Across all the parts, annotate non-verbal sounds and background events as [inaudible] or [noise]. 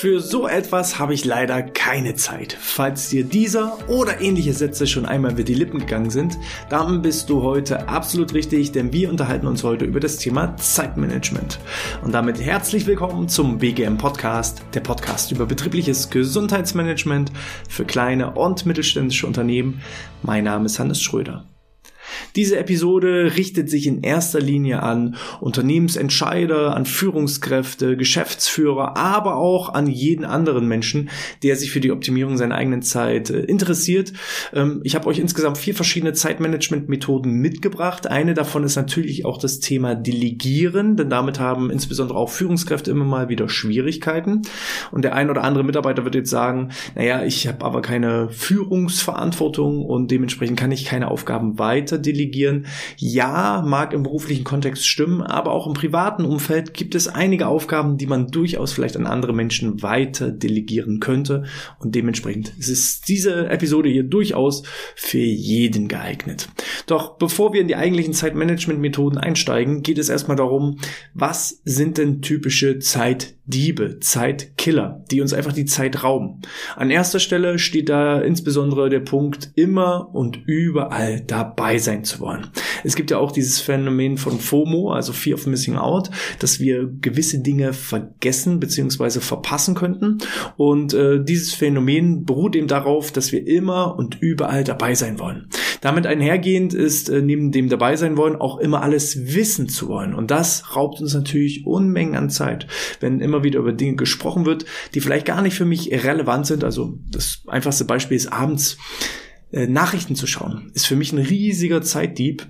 Für so etwas habe ich leider keine Zeit. Falls dir dieser oder ähnliche Sätze schon einmal über die Lippen gegangen sind, dann bist du heute absolut richtig, denn wir unterhalten uns heute über das Thema Zeitmanagement. Und damit herzlich willkommen zum BGM Podcast, der Podcast über betriebliches Gesundheitsmanagement für kleine und mittelständische Unternehmen. Mein Name ist Hannes Schröder. Diese Episode richtet sich in erster Linie an Unternehmensentscheider, an Führungskräfte, Geschäftsführer, aber auch an jeden anderen Menschen, der sich für die Optimierung seiner eigenen Zeit äh, interessiert. Ähm, ich habe euch insgesamt vier verschiedene Zeitmanagement-Methoden mitgebracht. Eine davon ist natürlich auch das Thema Delegieren, denn damit haben insbesondere auch Führungskräfte immer mal wieder Schwierigkeiten. Und der ein oder andere Mitarbeiter wird jetzt sagen, naja, ich habe aber keine Führungsverantwortung und dementsprechend kann ich keine Aufgaben weiter delegieren. Ja, mag im beruflichen Kontext stimmen, aber auch im privaten Umfeld gibt es einige Aufgaben, die man durchaus vielleicht an andere Menschen weiter delegieren könnte. Und dementsprechend ist diese Episode hier durchaus für jeden geeignet. Doch bevor wir in die eigentlichen Zeitmanagement-Methoden einsteigen, geht es erstmal darum, was sind denn typische Zeitdiebe, Zeitkiller, die uns einfach die Zeit rauben. An erster Stelle steht da insbesondere der Punkt immer und überall dabei sein sein zu wollen. Es gibt ja auch dieses Phänomen von FOMO, also Fear of Missing Out, dass wir gewisse Dinge vergessen bzw. verpassen könnten. Und äh, dieses Phänomen beruht eben darauf, dass wir immer und überall dabei sein wollen. Damit einhergehend ist äh, neben dem dabei sein wollen auch immer alles wissen zu wollen. Und das raubt uns natürlich Unmengen an Zeit, wenn immer wieder über Dinge gesprochen wird, die vielleicht gar nicht für mich relevant sind. Also das einfachste Beispiel ist abends äh, Nachrichten zu schauen, ist für mich ein riesiger Zeitdieb,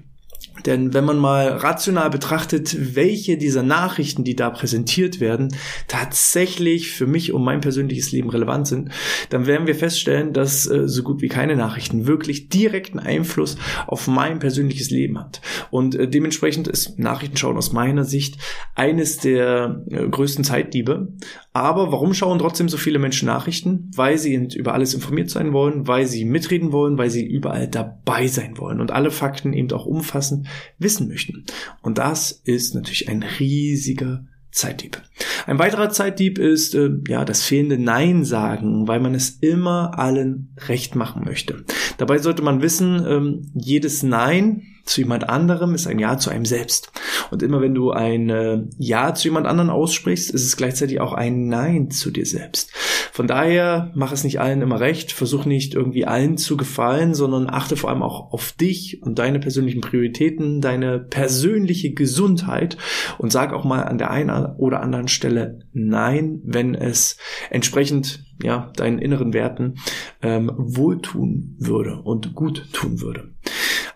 denn wenn man mal rational betrachtet, welche dieser Nachrichten, die da präsentiert werden, tatsächlich für mich und mein persönliches Leben relevant sind, dann werden wir feststellen, dass äh, so gut wie keine Nachrichten wirklich direkten Einfluss auf mein persönliches Leben hat. Und äh, dementsprechend ist Nachrichtenschauen aus meiner Sicht eines der äh, größten Zeitdiebe. Aber warum schauen trotzdem so viele Menschen Nachrichten? Weil sie über alles informiert sein wollen, weil sie mitreden wollen, weil sie überall dabei sein wollen und alle Fakten eben auch umfassend wissen möchten. Und das ist natürlich ein riesiger Zeitdieb. Ein weiterer Zeitdieb ist äh, ja das fehlende Nein sagen, weil man es immer allen recht machen möchte. Dabei sollte man wissen, ähm, jedes Nein zu jemand anderem ist ein Ja zu einem selbst. Und immer wenn du ein äh, Ja zu jemand anderen aussprichst, ist es gleichzeitig auch ein Nein zu dir selbst. Von daher mach es nicht allen immer recht, versuch nicht irgendwie allen zu gefallen, sondern achte vor allem auch auf dich und deine persönlichen Prioritäten, deine persönliche Gesundheit und sag auch mal an der einen oder anderen Stelle Nein, wenn es entsprechend ja deinen inneren Werten ähm, wohltun würde und gut tun würde.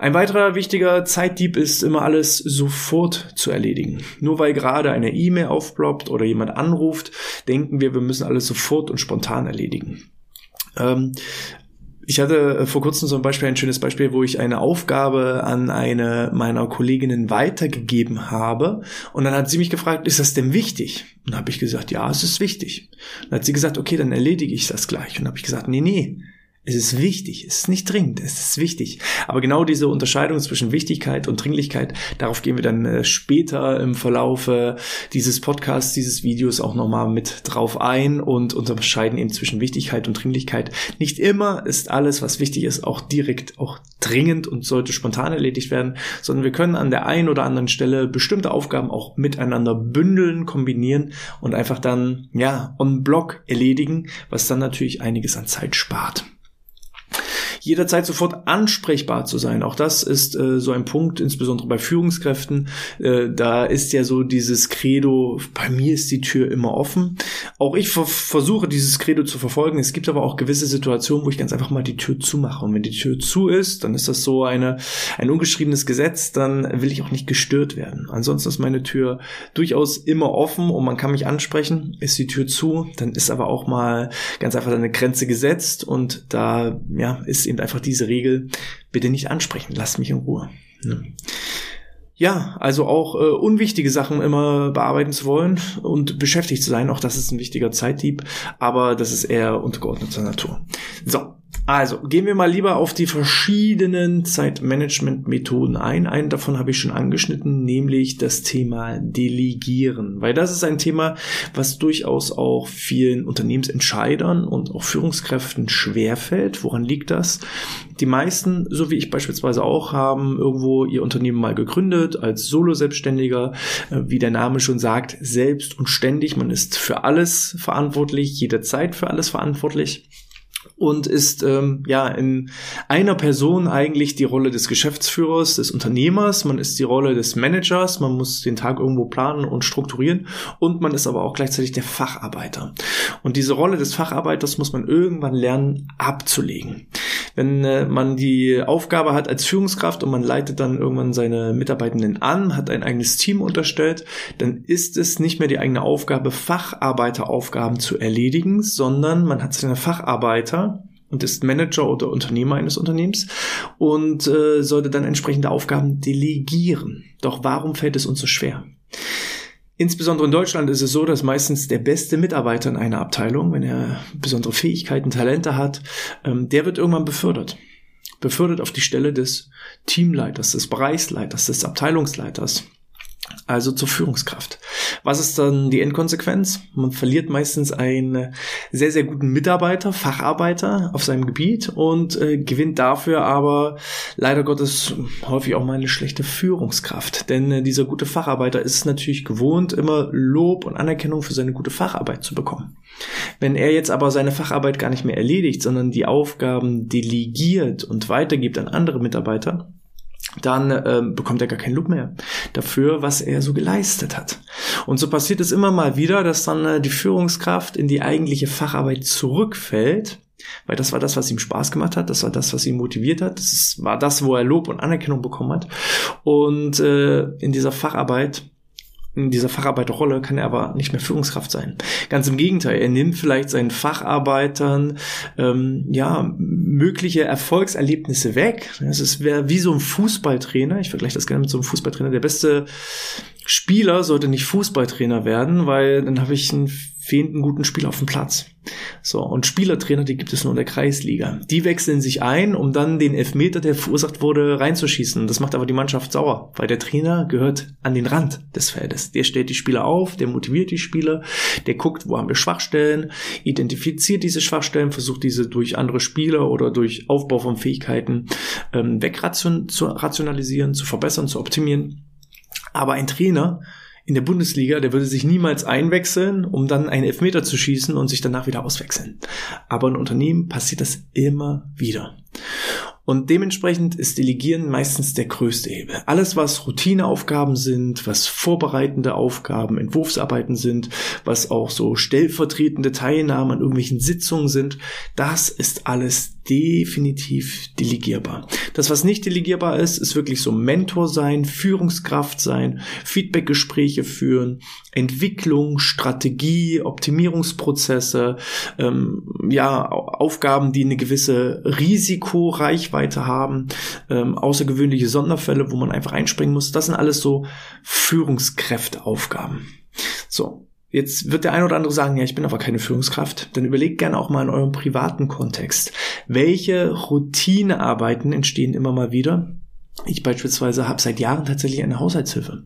Ein weiterer wichtiger Zeitdieb ist immer alles sofort zu erledigen. Nur weil gerade eine E-Mail aufploppt oder jemand anruft, denken wir, wir müssen alles sofort und spontan erledigen. Ähm, ich hatte äh, vor kurzem zum Beispiel ein schönes Beispiel, wo ich eine Aufgabe an eine meiner Kolleginnen weitergegeben habe. Und dann hat sie mich gefragt, ist das denn wichtig? Und dann habe ich gesagt, ja, es ist wichtig. dann hat sie gesagt, okay, dann erledige ich das gleich. Und dann habe ich gesagt, nee, nee, es ist wichtig, es ist nicht dringend, es ist wichtig. Aber genau diese Unterscheidung zwischen Wichtigkeit und Dringlichkeit, darauf gehen wir dann äh, später im Verlaufe dieses Podcasts, dieses Videos auch nochmal mit drauf ein und unterscheiden eben zwischen Wichtigkeit und Dringlichkeit. Nicht immer ist alles, was wichtig ist, auch direkt auch dringend und sollte spontan erledigt werden, sondern wir können an der einen oder anderen Stelle bestimmte Aufgaben auch miteinander bündeln, kombinieren und einfach dann, ja, on block erledigen, was dann natürlich einiges an Zeit spart jederzeit sofort ansprechbar zu sein. Auch das ist äh, so ein Punkt, insbesondere bei Führungskräften. Äh, da ist ja so dieses Credo, bei mir ist die Tür immer offen. Auch ich ver versuche dieses Credo zu verfolgen. Es gibt aber auch gewisse Situationen, wo ich ganz einfach mal die Tür zumache. Und wenn die Tür zu ist, dann ist das so eine, ein ungeschriebenes Gesetz, dann will ich auch nicht gestört werden. Ansonsten ist meine Tür durchaus immer offen und man kann mich ansprechen. Ist die Tür zu, dann ist aber auch mal ganz einfach eine Grenze gesetzt und da ja, ist eben einfach diese Regel, bitte nicht ansprechen, lasst mich in Ruhe. Ne? Ja, also auch äh, unwichtige Sachen immer bearbeiten zu wollen und beschäftigt zu sein, auch das ist ein wichtiger Zeitdieb, aber das ist eher untergeordneter Natur. So, Also, gehen wir mal lieber auf die verschiedenen Zeitmanagement-Methoden ein. Einen davon habe ich schon angeschnitten, nämlich das Thema Delegieren. Weil das ist ein Thema, was durchaus auch vielen Unternehmensentscheidern und auch Führungskräften schwerfällt. Woran liegt das? Die meisten, so wie ich beispielsweise auch, haben irgendwo ihr Unternehmen mal gegründet als Solo-Selbstständiger. Äh, wie der Name schon sagt, selbst und ständig. Man ist für alles verantwortlich, jederzeit für alles verantwortlich und ist ähm, ja in einer Person eigentlich die Rolle des Geschäftsführers, des Unternehmers, man ist die Rolle des Managers, man muss den Tag irgendwo planen und strukturieren und man ist aber auch gleichzeitig der Facharbeiter. Und diese Rolle des Facharbeiters muss man irgendwann lernen abzulegen. Wenn äh, man die Aufgabe hat als Führungskraft und man leitet dann irgendwann seine Mitarbeitenden an, hat ein eigenes Team unterstellt, dann ist es nicht mehr die eigene Aufgabe, Facharbeiteraufgaben zu erledigen, sondern man hat seine Facharbeiter und ist Manager oder Unternehmer eines Unternehmens und äh, sollte dann entsprechende Aufgaben delegieren. Doch warum fällt es uns so schwer? Insbesondere in Deutschland ist es so, dass meistens der beste Mitarbeiter in einer Abteilung, wenn er besondere Fähigkeiten, Talente hat, ähm, der wird irgendwann befördert. Befördert auf die Stelle des Teamleiters, des Bereichsleiters, des Abteilungsleiters also zur Führungskraft. Was ist dann die Endkonsequenz? Man verliert meistens einen sehr, sehr guten Mitarbeiter, Facharbeiter auf seinem Gebiet und äh, gewinnt dafür aber leider Gottes häufig auch mal eine schlechte Führungskraft. Denn äh, dieser gute Facharbeiter ist natürlich gewohnt, immer Lob und Anerkennung für seine gute Facharbeit zu bekommen. Wenn er jetzt aber seine Facharbeit gar nicht mehr erledigt, sondern die Aufgaben delegiert und weitergibt an andere Mitarbeiter, dann äh, bekommt er gar kein Lob mehr dafür, was er so geleistet hat. Und so passiert es immer mal wieder, dass dann äh, die Führungskraft in die eigentliche Facharbeit zurückfällt, weil das war das, was ihm Spaß gemacht hat, das war das, was ihn motiviert hat, das war das, wo er Lob und Anerkennung bekommen hat. Und äh, in dieser Facharbeit in dieser Facharbeiterrolle kann er aber nicht mehr Führungskraft sein. Ganz im Gegenteil, er nimmt vielleicht seinen Facharbeitern ähm, ja mögliche Erfolgserlebnisse weg. Es wäre wie so ein Fußballtrainer. Ich vergleiche das gerne mit so einem Fußballtrainer. Der beste Spieler sollte nicht Fußballtrainer werden, weil dann habe ich einen fehlenden guten Spieler auf dem Platz. So, und Spielertrainer, die gibt es nur in der Kreisliga. Die wechseln sich ein, um dann den Elfmeter, der verursacht wurde, reinzuschießen. Das macht aber die Mannschaft sauer, weil der Trainer gehört an den Rand des Feldes. Der stellt die Spieler auf, der motiviert die Spieler, der guckt, wo haben wir Schwachstellen, identifiziert diese Schwachstellen, versucht diese durch andere Spieler oder durch Aufbau von Fähigkeiten ähm, wegrationalisieren, zu verbessern, zu optimieren. Aber ein Trainer, in der Bundesliga, der würde sich niemals einwechseln, um dann einen Elfmeter zu schießen und sich danach wieder auswechseln. Aber in Unternehmen passiert das immer wieder. Und dementsprechend ist Delegieren meistens der größte Hebel. Alles, was Routineaufgaben sind, was vorbereitende Aufgaben, Entwurfsarbeiten sind, was auch so stellvertretende Teilnahmen an irgendwelchen Sitzungen sind, das ist alles definitiv delegierbar. Das, was nicht delegierbar ist, ist wirklich so Mentor sein, Führungskraft sein, Feedbackgespräche führen, Entwicklung, Strategie, Optimierungsprozesse, ähm, ja, Aufgaben, die eine gewisse Risikoreichweite haben, ähm, außergewöhnliche Sonderfälle, wo man einfach einspringen muss. Das sind alles so Führungskräfteaufgaben. So, Jetzt wird der ein oder andere sagen, ja, ich bin aber keine Führungskraft. Dann überlegt gerne auch mal in eurem privaten Kontext. Welche Routinearbeiten entstehen immer mal wieder? Ich beispielsweise habe seit Jahren tatsächlich eine Haushaltshilfe,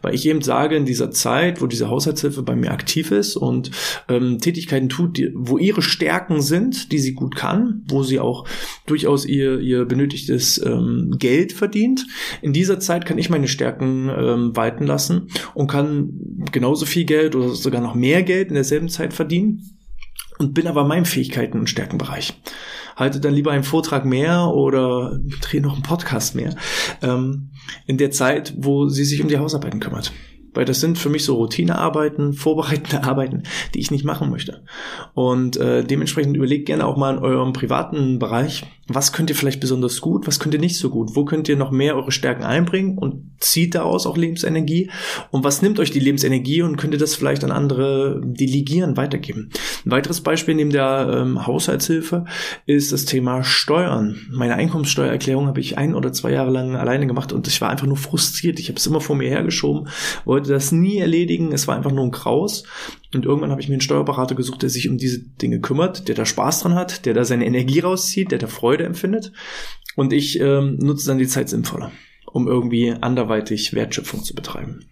weil ich eben sage, in dieser Zeit, wo diese Haushaltshilfe bei mir aktiv ist und ähm, Tätigkeiten tut, die, wo ihre Stärken sind, die sie gut kann, wo sie auch durchaus ihr, ihr benötigtes ähm, Geld verdient, in dieser Zeit kann ich meine Stärken ähm, walten lassen und kann genauso viel Geld oder sogar noch mehr Geld in derselben Zeit verdienen und bin aber in meinem Fähigkeiten- und Stärkenbereich. Halte dann lieber einen Vortrag mehr oder drehe noch einen Podcast mehr ähm, in der Zeit, wo sie sich um die Hausarbeiten kümmert. Weil das sind für mich so Routinearbeiten, [laughs] vorbereitende Arbeiten, die ich nicht machen möchte. Und äh, dementsprechend überlegt gerne auch mal in eurem privaten Bereich, was könnt ihr vielleicht besonders gut, was könnt ihr nicht so gut, wo könnt ihr noch mehr eure Stärken einbringen und zieht daraus auch Lebensenergie und was nimmt euch die Lebensenergie und könnt ihr das vielleicht an andere delegieren, weitergeben. Ein weiteres Beispiel neben der ähm, Haushaltshilfe ist das Thema Steuern. Meine Einkommenssteuererklärung habe ich ein oder zwei Jahre lang alleine gemacht und ich war einfach nur frustriert. Ich habe es immer vor mir hergeschoben, wollte das nie erledigen, es war einfach nur ein Kraus Und irgendwann habe ich mir einen Steuerberater gesucht, der sich um diese Dinge kümmert, der da Spaß dran hat, der da seine Energie rauszieht, der da Freude empfindet. Und ich ähm, nutze dann die Zeit sinnvoller, um irgendwie anderweitig Wertschöpfung zu betreiben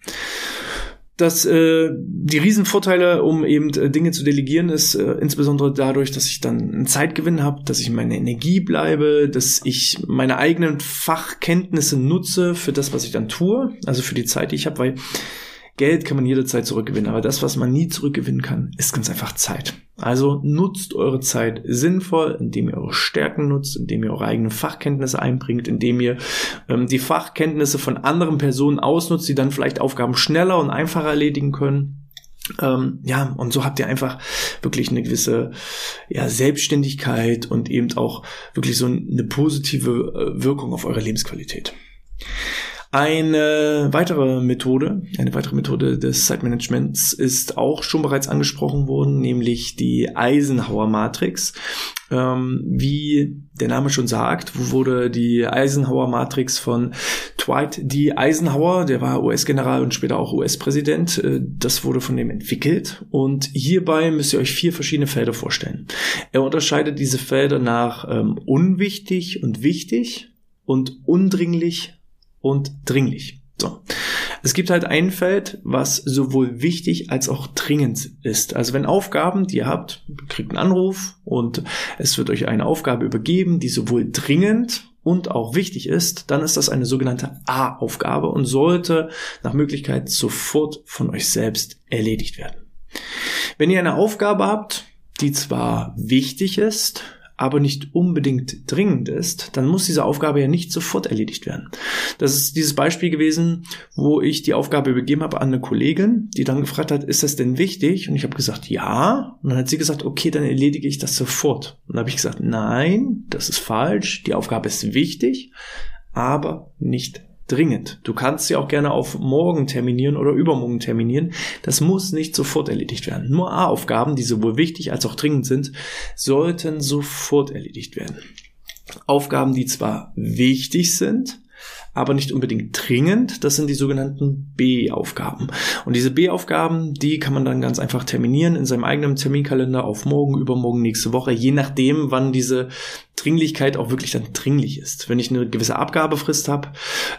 dass äh, die Riesenvorteile, um eben äh, Dinge zu delegieren, ist äh, insbesondere dadurch, dass ich dann einen Zeitgewinn habe, dass ich meine Energie bleibe, dass ich meine eigenen Fachkenntnisse nutze für das, was ich dann tue, also für die Zeit, die ich habe, weil Geld kann man jederzeit zurückgewinnen, aber das, was man nie zurückgewinnen kann, ist ganz einfach Zeit. Also nutzt eure Zeit sinnvoll, indem ihr eure Stärken nutzt, indem ihr eure eigenen Fachkenntnisse einbringt, indem ihr ähm, die Fachkenntnisse von anderen Personen ausnutzt, die dann vielleicht Aufgaben schneller und einfacher erledigen können. Ähm, ja, und so habt ihr einfach wirklich eine gewisse ja, Selbstständigkeit und eben auch wirklich so eine positive äh, Wirkung auf eure Lebensqualität. Eine weitere Methode, eine weitere Methode des Zeitmanagements ist auch schon bereits angesprochen worden, nämlich die Eisenhower Matrix. Ähm, wie der Name schon sagt, wurde die Eisenhower Matrix von Dwight D. Eisenhower, der war US-General und später auch US-Präsident, äh, das wurde von dem entwickelt und hierbei müsst ihr euch vier verschiedene Felder vorstellen. Er unterscheidet diese Felder nach ähm, unwichtig und wichtig und undringlich und dringlich. So. Es gibt halt ein Feld, was sowohl wichtig als auch dringend ist. Also wenn Aufgaben, die ihr habt, kriegt einen Anruf und es wird euch eine Aufgabe übergeben, die sowohl dringend und auch wichtig ist, dann ist das eine sogenannte A-Aufgabe und sollte nach Möglichkeit sofort von euch selbst erledigt werden. Wenn ihr eine Aufgabe habt, die zwar wichtig ist, aber nicht unbedingt dringend ist, dann muss diese Aufgabe ja nicht sofort erledigt werden. Das ist dieses Beispiel gewesen, wo ich die Aufgabe übergeben habe an eine Kollegin, die dann gefragt hat, ist das denn wichtig? Und ich habe gesagt, ja. Und dann hat sie gesagt, okay, dann erledige ich das sofort. Und dann habe ich gesagt, nein, das ist falsch. Die Aufgabe ist wichtig, aber nicht dringend. Du kannst sie auch gerne auf morgen terminieren oder übermorgen terminieren. Das muss nicht sofort erledigt werden. Nur A-Aufgaben, die sowohl wichtig als auch dringend sind, sollten sofort erledigt werden. Aufgaben, die zwar wichtig sind, aber nicht unbedingt dringend. Das sind die sogenannten B-Aufgaben. Und diese B-Aufgaben, die kann man dann ganz einfach terminieren in seinem eigenen Terminkalender auf morgen, übermorgen, nächste Woche, je nachdem, wann diese Dringlichkeit auch wirklich dann dringlich ist. Wenn ich eine gewisse Abgabefrist habe,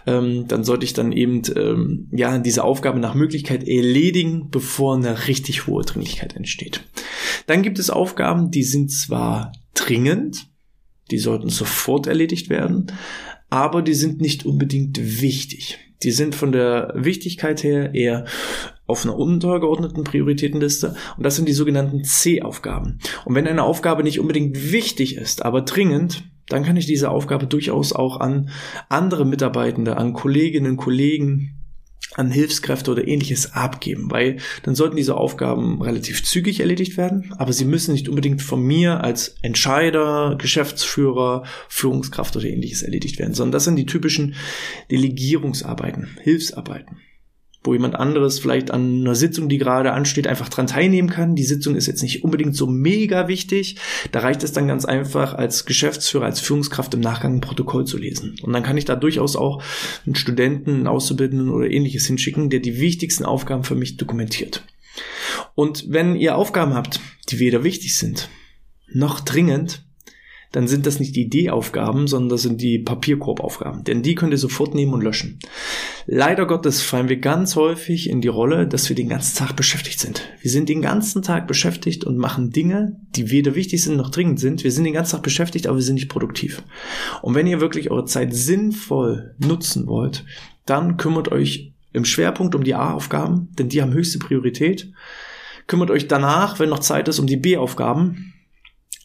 ähm, dann sollte ich dann eben ähm, ja diese Aufgabe nach Möglichkeit erledigen, bevor eine richtig hohe Dringlichkeit entsteht. Dann gibt es Aufgaben, die sind zwar dringend, die sollten sofort erledigt werden, aber die sind nicht unbedingt wichtig. Die sind von der Wichtigkeit her eher auf einer untergeordneten Prioritätenliste und das sind die sogenannten C-Aufgaben. Und wenn eine Aufgabe nicht unbedingt wichtig ist, aber dringend, dann kann ich diese Aufgabe durchaus auch an andere Mitarbeitende, an Kolleginnen, Kollegen, an Hilfskräfte oder ähnliches abgeben, weil dann sollten diese Aufgaben relativ zügig erledigt werden, aber sie müssen nicht unbedingt von mir als Entscheider, Geschäftsführer, Führungskraft oder ähnliches erledigt werden, sondern das sind die typischen Delegierungsarbeiten, Hilfsarbeiten wo jemand anderes vielleicht an einer Sitzung, die gerade ansteht, einfach dran teilnehmen kann. Die Sitzung ist jetzt nicht unbedingt so mega wichtig. Da reicht es dann ganz einfach als Geschäftsführer, als Führungskraft im Nachgang ein Protokoll zu lesen. Und dann kann ich da durchaus auch einen Studenten, einen Auszubildenden oder ähnliches hinschicken, der die wichtigsten Aufgaben für mich dokumentiert. Und wenn ihr Aufgaben habt, die weder wichtig sind, noch dringend, dann sind das nicht die D-Aufgaben, sondern das sind die Papierkorbaufgaben. Denn die könnt ihr sofort nehmen und löschen. Leider Gottes fallen wir ganz häufig in die Rolle, dass wir den ganzen Tag beschäftigt sind. Wir sind den ganzen Tag beschäftigt und machen Dinge, die weder wichtig sind noch dringend sind. Wir sind den ganzen Tag beschäftigt, aber wir sind nicht produktiv. Und wenn ihr wirklich eure Zeit sinnvoll nutzen wollt, dann kümmert euch im Schwerpunkt um die A-Aufgaben, denn die haben höchste Priorität. Kümmert euch danach, wenn noch Zeit ist, um die B-Aufgaben,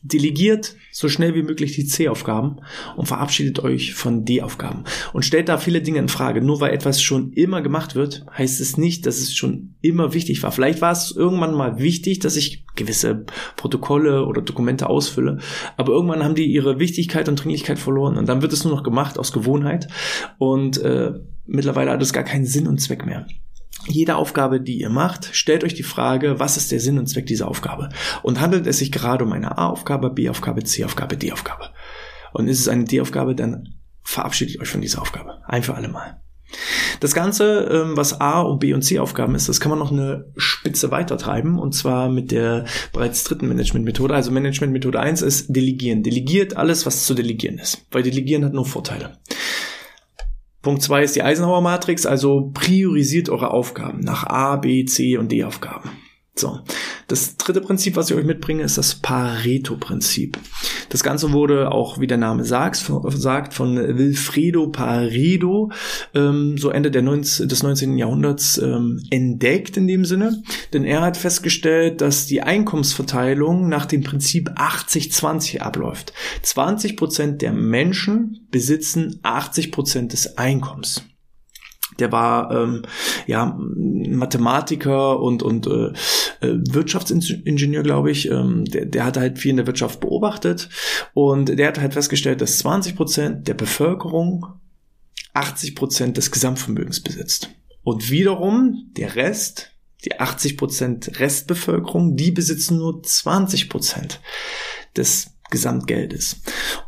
Delegiert so schnell wie möglich die C-Aufgaben und verabschiedet euch von D-Aufgaben. Und stellt da viele Dinge in Frage. Nur weil etwas schon immer gemacht wird, heißt es nicht, dass es schon immer wichtig war. Vielleicht war es irgendwann mal wichtig, dass ich gewisse Protokolle oder Dokumente ausfülle, aber irgendwann haben die ihre Wichtigkeit und Dringlichkeit verloren und dann wird es nur noch gemacht aus Gewohnheit und äh, mittlerweile hat es gar keinen Sinn und Zweck mehr jede Aufgabe, die ihr macht, stellt euch die Frage, was ist der Sinn und Zweck dieser Aufgabe? Und handelt es sich gerade um eine A-Aufgabe, B-Aufgabe, C-Aufgabe, D-Aufgabe? Und ist es eine D-Aufgabe, dann verabschiedet euch von dieser Aufgabe. Ein für alle Mal. Das Ganze, ähm, was A und B und C Aufgaben ist, das kann man noch eine Spitze weiter treiben und zwar mit der bereits dritten Managementmethode. Also Managementmethode 1 ist Delegieren. Delegiert alles, was zu delegieren ist, weil Delegieren hat nur Vorteile. Punkt 2 ist die Eisenhower Matrix, also priorisiert eure Aufgaben nach A, B, C und D Aufgaben. So. Das dritte Prinzip, was ich euch mitbringe, ist das Pareto-Prinzip. Das Ganze wurde auch, wie der Name sagt, von Wilfredo Pareto, ähm, so Ende der 19, des 19. Jahrhunderts ähm, entdeckt in dem Sinne. Denn er hat festgestellt, dass die Einkommensverteilung nach dem Prinzip 80-20 abläuft. 20 Prozent der Menschen besitzen 80 Prozent des Einkommens der war ähm, ja Mathematiker und und äh, äh, Wirtschaftsingenieur, glaube ich. Ähm, der, der hat halt viel in der Wirtschaft beobachtet und der hat halt festgestellt, dass 20 Prozent der Bevölkerung 80 Prozent des Gesamtvermögens besitzt und wiederum der Rest die 80 Prozent Restbevölkerung, die besitzen nur 20 Prozent des Gesamtgeldes.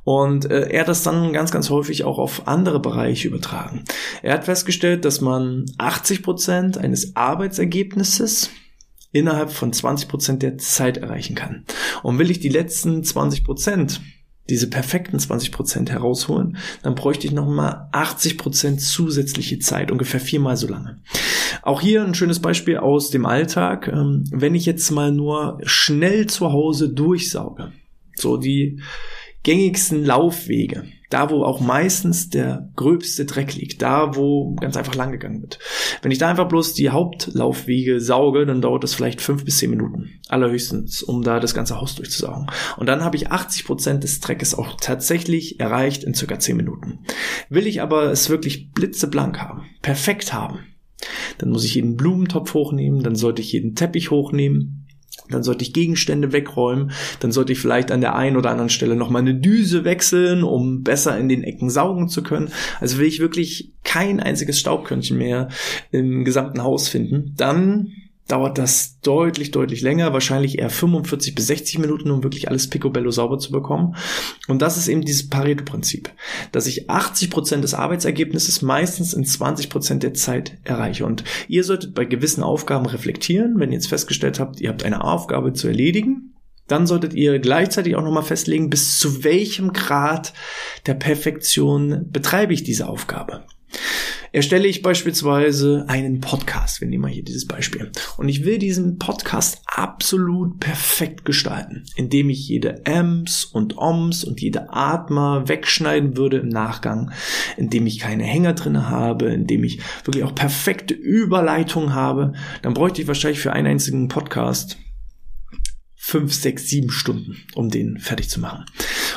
Und äh, er hat das dann ganz, ganz häufig auch auf andere Bereiche übertragen. Er hat festgestellt, dass man 80 Prozent eines Arbeitsergebnisses innerhalb von 20 Prozent der Zeit erreichen kann. Und will ich die letzten 20 Prozent diese perfekten 20 Prozent herausholen, dann bräuchte ich nochmal 80 Prozent zusätzliche Zeit, ungefähr viermal so lange. Auch hier ein schönes Beispiel aus dem Alltag. Ähm, wenn ich jetzt mal nur schnell zu Hause durchsauge, so die gängigsten Laufwege, da wo auch meistens der gröbste Dreck liegt, da wo ganz einfach lang gegangen wird. Wenn ich da einfach bloß die Hauptlaufwege sauge, dann dauert das vielleicht fünf bis zehn Minuten, allerhöchstens, um da das ganze Haus durchzusaugen. Und dann habe ich 80 Prozent des Dreckes auch tatsächlich erreicht in circa zehn Minuten. Will ich aber es wirklich blitzeblank haben, perfekt haben, dann muss ich jeden Blumentopf hochnehmen, dann sollte ich jeden Teppich hochnehmen, dann sollte ich Gegenstände wegräumen, dann sollte ich vielleicht an der einen oder anderen Stelle nochmal eine Düse wechseln, um besser in den Ecken saugen zu können. Also will ich wirklich kein einziges Staubkörnchen mehr im gesamten Haus finden, dann dauert das deutlich, deutlich länger, wahrscheinlich eher 45 bis 60 Minuten, um wirklich alles picobello sauber zu bekommen. Und das ist eben dieses Pareto-Prinzip, dass ich 80 Prozent des Arbeitsergebnisses meistens in 20 Prozent der Zeit erreiche. Und ihr solltet bei gewissen Aufgaben reflektieren, wenn ihr jetzt festgestellt habt, ihr habt eine Aufgabe zu erledigen, dann solltet ihr gleichzeitig auch nochmal festlegen, bis zu welchem Grad der Perfektion betreibe ich diese Aufgabe erstelle ich beispielsweise einen Podcast. Wir nehmen mal hier dieses Beispiel. Und ich will diesen Podcast absolut perfekt gestalten, indem ich jede Ms und Oms und jede Atmer wegschneiden würde im Nachgang, indem ich keine Hänger drin habe, indem ich wirklich auch perfekte Überleitungen habe. Dann bräuchte ich wahrscheinlich für einen einzigen Podcast fünf, sechs, sieben Stunden, um den fertig zu machen.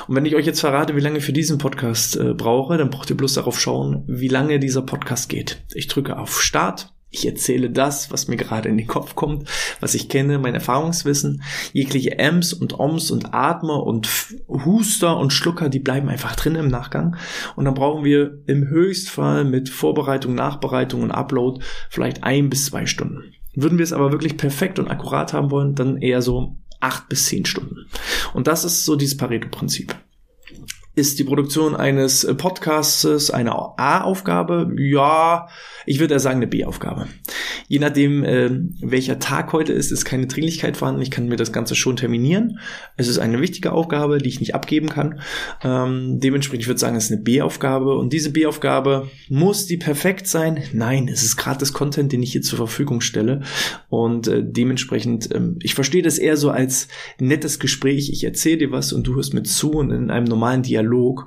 Und wenn ich euch jetzt verrate, wie lange ich für diesen Podcast äh, brauche, dann braucht ihr bloß darauf schauen, wie lange dieser Podcast geht. Ich drücke auf Start. Ich erzähle das, was mir gerade in den Kopf kommt, was ich kenne, mein Erfahrungswissen. Jegliche Ms und Oms und Atmer und Huster und Schlucker, die bleiben einfach drin im Nachgang. Und dann brauchen wir im Höchstfall mit Vorbereitung, Nachbereitung und Upload vielleicht ein bis zwei Stunden. Würden wir es aber wirklich perfekt und akkurat haben wollen, dann eher so acht bis zehn Stunden. Und das ist so dieses Pareto-Prinzip. Ist die Produktion eines Podcasts eine A-Aufgabe? Ja, ich würde eher sagen eine B-Aufgabe. Je nachdem, äh, welcher Tag heute ist, ist keine Dringlichkeit vorhanden. Ich kann mir das Ganze schon terminieren. Es ist eine wichtige Aufgabe, die ich nicht abgeben kann. Ähm, dementsprechend, ich würde sagen, es ist eine B-Aufgabe. Und diese B-Aufgabe, muss die perfekt sein? Nein, es ist gratis Content, den ich hier zur Verfügung stelle. Und äh, dementsprechend, ähm, ich verstehe das eher so als nettes Gespräch. Ich erzähle dir was und du hörst mir zu und in einem normalen Dialog Dialog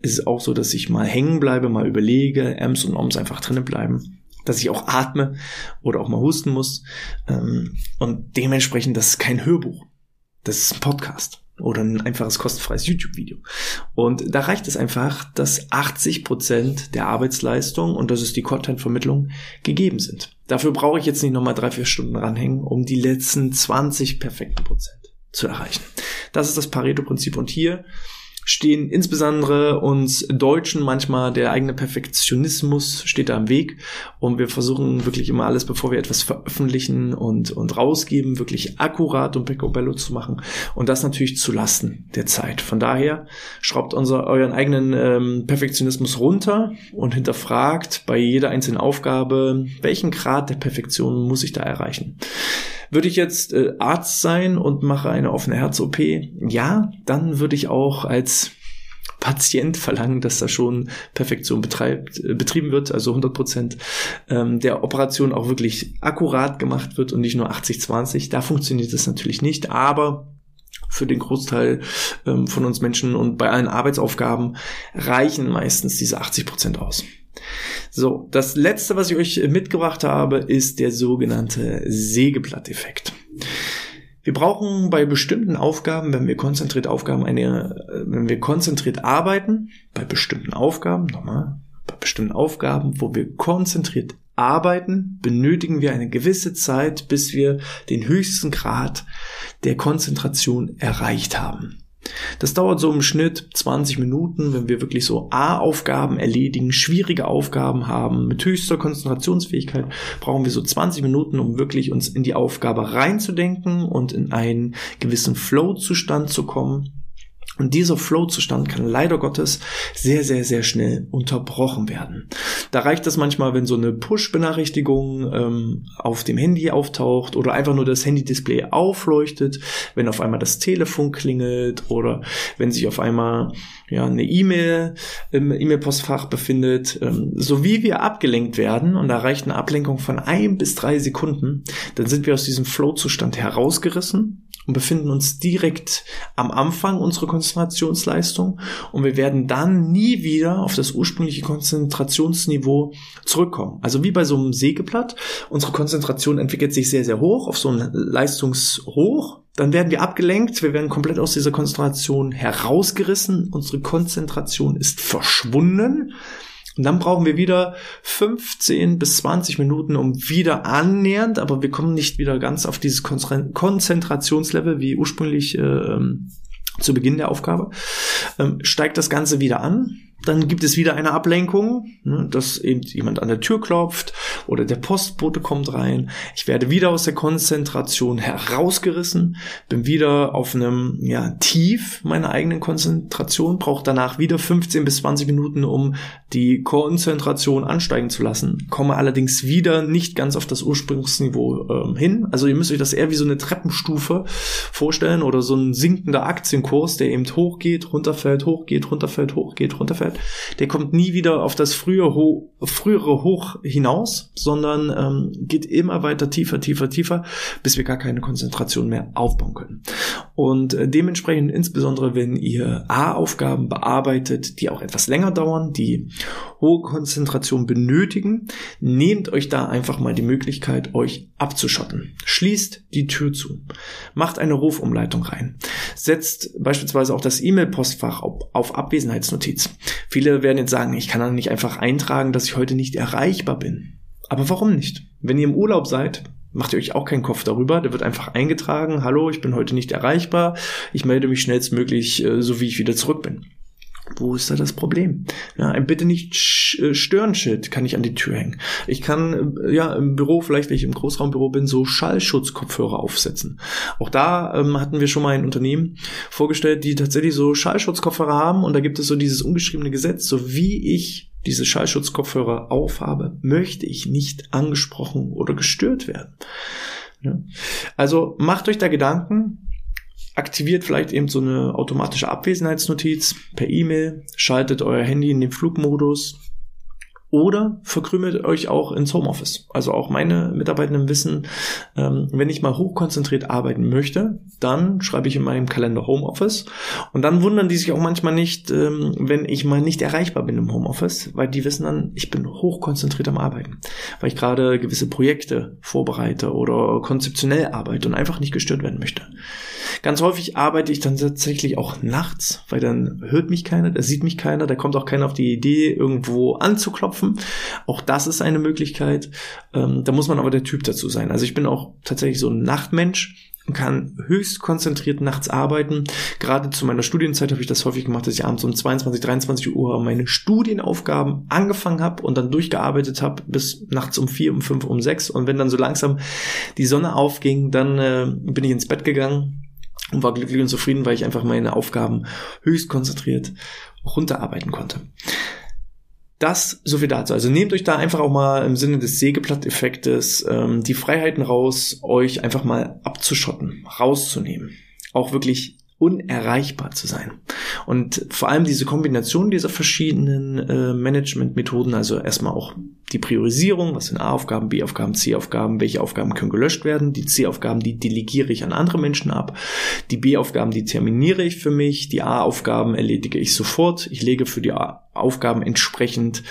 ist es auch so, dass ich mal hängen bleibe, mal überlege, Ems und Oms einfach drinnen bleiben dass ich auch atme oder auch mal husten muss. Ähm, und dementsprechend, das ist kein Hörbuch. Das ist ein Podcast oder ein einfaches kostenfreies YouTube-Video. Und da reicht es einfach, dass 80 Prozent der Arbeitsleistung, und das ist die Content-Vermittlung, gegeben sind. Dafür brauche ich jetzt nicht nochmal drei, vier Stunden ranhängen, um die letzten 20 perfekten Prozent zu erreichen. Das ist das Pareto-Prinzip. Und hier stehen insbesondere uns Deutschen manchmal der eigene Perfektionismus steht da im Weg und wir versuchen wirklich immer alles, bevor wir etwas veröffentlichen und, und rausgeben, wirklich akkurat und picobello zu machen und das natürlich zu Lasten der Zeit. Von daher schraubt unser, euren eigenen ähm, Perfektionismus runter und hinterfragt bei jeder einzelnen Aufgabe, welchen Grad der Perfektion muss ich da erreichen. Würde ich jetzt äh, Arzt sein und mache eine offene Herz-OP, ja, dann würde ich auch als Patient verlangen, dass da schon Perfektion betreibt, äh, betrieben wird, also 100 Prozent ähm, der Operation auch wirklich akkurat gemacht wird und nicht nur 80-20. Da funktioniert das natürlich nicht, aber für den Großteil ähm, von uns Menschen und bei allen Arbeitsaufgaben reichen meistens diese 80 Prozent aus. So, das letzte, was ich euch mitgebracht habe, ist der sogenannte Sägeblatteffekt. Wir brauchen bei bestimmten Aufgaben, wenn wir konzentriert Aufgaben eine, wenn wir konzentriert arbeiten, bei bestimmten Aufgaben, nochmal, bei bestimmten Aufgaben, wo wir konzentriert arbeiten, benötigen wir eine gewisse Zeit, bis wir den höchsten Grad der Konzentration erreicht haben. Das dauert so im Schnitt 20 Minuten, wenn wir wirklich so A-Aufgaben erledigen, schwierige Aufgaben haben, mit höchster Konzentrationsfähigkeit, brauchen wir so 20 Minuten, um wirklich uns in die Aufgabe reinzudenken und in einen gewissen Flow-Zustand zu kommen. Und dieser Flow-Zustand kann leider Gottes sehr, sehr, sehr schnell unterbrochen werden. Da reicht es manchmal, wenn so eine Push-Benachrichtigung ähm, auf dem Handy auftaucht oder einfach nur das Handy-Display aufleuchtet, wenn auf einmal das Telefon klingelt oder wenn sich auf einmal ja, eine E-Mail im E-Mail-Postfach befindet. Ähm, so wie wir abgelenkt werden, und da reicht eine Ablenkung von ein bis drei Sekunden, dann sind wir aus diesem Flow-Zustand herausgerissen und befinden uns direkt am Anfang unserer Konzentrationsleistung. Und wir werden dann nie wieder auf das ursprüngliche Konzentrationsniveau zurückkommen. Also wie bei so einem Sägeblatt, unsere Konzentration entwickelt sich sehr, sehr hoch auf so ein Leistungshoch, dann werden wir abgelenkt, wir werden komplett aus dieser Konzentration herausgerissen, unsere Konzentration ist verschwunden und dann brauchen wir wieder 15 bis 20 Minuten, um wieder annähernd, aber wir kommen nicht wieder ganz auf dieses Konzentrationslevel wie ursprünglich äh, zu Beginn der Aufgabe, ähm, steigt das Ganze wieder an dann gibt es wieder eine Ablenkung, ne, dass eben jemand an der Tür klopft oder der Postbote kommt rein. Ich werde wieder aus der Konzentration herausgerissen, bin wieder auf einem ja, Tief meiner eigenen Konzentration, brauche danach wieder 15 bis 20 Minuten, um die Konzentration ansteigen zu lassen, komme allerdings wieder nicht ganz auf das Ursprungsniveau ähm, hin. Also ihr müsst euch das eher wie so eine Treppenstufe vorstellen oder so ein sinkender Aktienkurs, der eben hochgeht, runterfällt, hochgeht, runterfällt, hochgeht, runterfällt wird, der kommt nie wieder auf das frühe Ho frühere Hoch hinaus, sondern ähm, geht immer weiter tiefer, tiefer, tiefer, bis wir gar keine Konzentration mehr aufbauen können. Und äh, dementsprechend insbesondere, wenn ihr A-Aufgaben bearbeitet, die auch etwas länger dauern, die hohe Konzentration benötigen, nehmt euch da einfach mal die Möglichkeit, euch abzuschotten. Schließt die Tür zu. Macht eine Rufumleitung rein. Setzt beispielsweise auch das E-Mail-Postfach auf, auf Abwesenheitsnotiz. Viele werden jetzt sagen, ich kann dann nicht einfach eintragen, dass ich heute nicht erreichbar bin. Aber warum nicht? Wenn ihr im Urlaub seid, macht ihr euch auch keinen Kopf darüber. Da wird einfach eingetragen, hallo, ich bin heute nicht erreichbar. Ich melde mich schnellstmöglich, äh, so wie ich wieder zurück bin. Wo ist da das Problem? Ja, bitte nicht äh, stören Schild kann ich an die Tür hängen. Ich kann äh, ja im Büro, vielleicht wenn ich im Großraumbüro bin, so Schallschutzkopfhörer aufsetzen. Auch da ähm, hatten wir schon mal ein Unternehmen vorgestellt, die tatsächlich so Schallschutzkopfhörer haben und da gibt es so dieses ungeschriebene Gesetz, so wie ich diese Schallschutzkopfhörer aufhabe, möchte ich nicht angesprochen oder gestört werden. Ja. Also macht euch da Gedanken, aktiviert vielleicht eben so eine automatische Abwesenheitsnotiz per E-Mail, schaltet euer Handy in den Flugmodus oder verkrümelt euch auch ins Homeoffice. Also auch meine Mitarbeitenden wissen, ähm, wenn ich mal hochkonzentriert arbeiten möchte, dann schreibe ich in meinem Kalender Homeoffice und dann wundern die sich auch manchmal nicht, ähm, wenn ich mal nicht erreichbar bin im Homeoffice, weil die wissen dann, ich bin hochkonzentriert am Arbeiten, weil ich gerade gewisse Projekte vorbereite oder konzeptionell arbeite und einfach nicht gestört werden möchte. Ganz häufig arbeite ich dann tatsächlich auch nachts, weil dann hört mich keiner, da sieht mich keiner, da kommt auch keiner auf die Idee, irgendwo anzuklopfen. Auch das ist eine Möglichkeit. Ähm, da muss man aber der Typ dazu sein. Also ich bin auch tatsächlich so ein Nachtmensch kann höchst konzentriert nachts arbeiten. Gerade zu meiner Studienzeit habe ich das häufig gemacht, dass ich abends um 22, 23 Uhr meine Studienaufgaben angefangen habe und dann durchgearbeitet habe bis nachts um vier, um fünf, um sechs. Und wenn dann so langsam die Sonne aufging, dann äh, bin ich ins Bett gegangen und war glücklich und zufrieden, weil ich einfach meine Aufgaben höchst konzentriert runterarbeiten konnte. Das so viel dazu. Also nehmt euch da einfach auch mal im Sinne des Sägeblatt-Effektes ähm, die Freiheiten raus, euch einfach mal abzuschotten, rauszunehmen. Auch wirklich unerreichbar zu sein. Und vor allem diese Kombination dieser verschiedenen äh, Management-Methoden, also erstmal auch die Priorisierung, was sind A-Aufgaben, B-Aufgaben, C-Aufgaben, welche Aufgaben können gelöscht werden, die C-Aufgaben, die delegiere ich an andere Menschen ab, die B-Aufgaben, die terminiere ich für mich, die A-Aufgaben erledige ich sofort, ich lege für die A Aufgaben entsprechend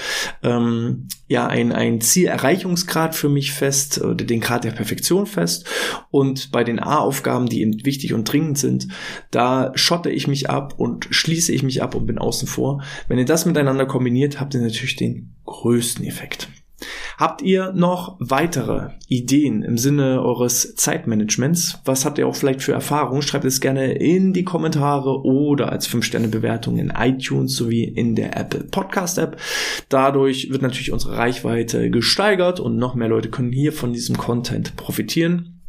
ähm, ja ein, ein Zielerreichungsgrad für mich fest oder den Grad der Perfektion fest und bei den A-Aufgaben, die eben wichtig und dringend sind, da schotte ich mich ab und schließe ich mich ab und bin außen vor. Wenn ihr das miteinander kombiniert, habt ihr natürlich den größten Effekt. Habt ihr noch weitere Ideen im Sinne eures Zeitmanagements? Was habt ihr auch vielleicht für Erfahrungen? Schreibt es gerne in die Kommentare oder als 5-Sterne-Bewertung in iTunes sowie in der Apple Podcast App. Dadurch wird natürlich unsere Reichweite gesteigert und noch mehr Leute können hier von diesem Content profitieren.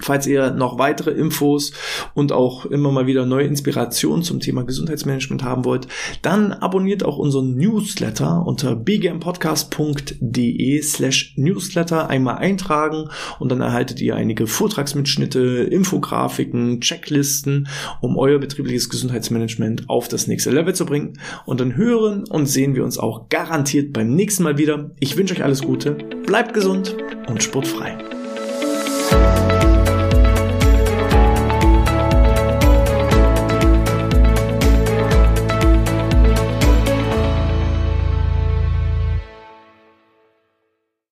Falls ihr noch weitere Infos und auch immer mal wieder neue Inspirationen zum Thema Gesundheitsmanagement haben wollt, dann abonniert auch unseren Newsletter unter bgmpodcast.de slash newsletter einmal eintragen und dann erhaltet ihr einige Vortragsmitschnitte, Infografiken, Checklisten, um euer betriebliches Gesundheitsmanagement auf das nächste Level zu bringen. Und dann hören und sehen wir uns auch garantiert beim nächsten Mal wieder. Ich wünsche euch alles Gute, bleibt gesund und sportfrei.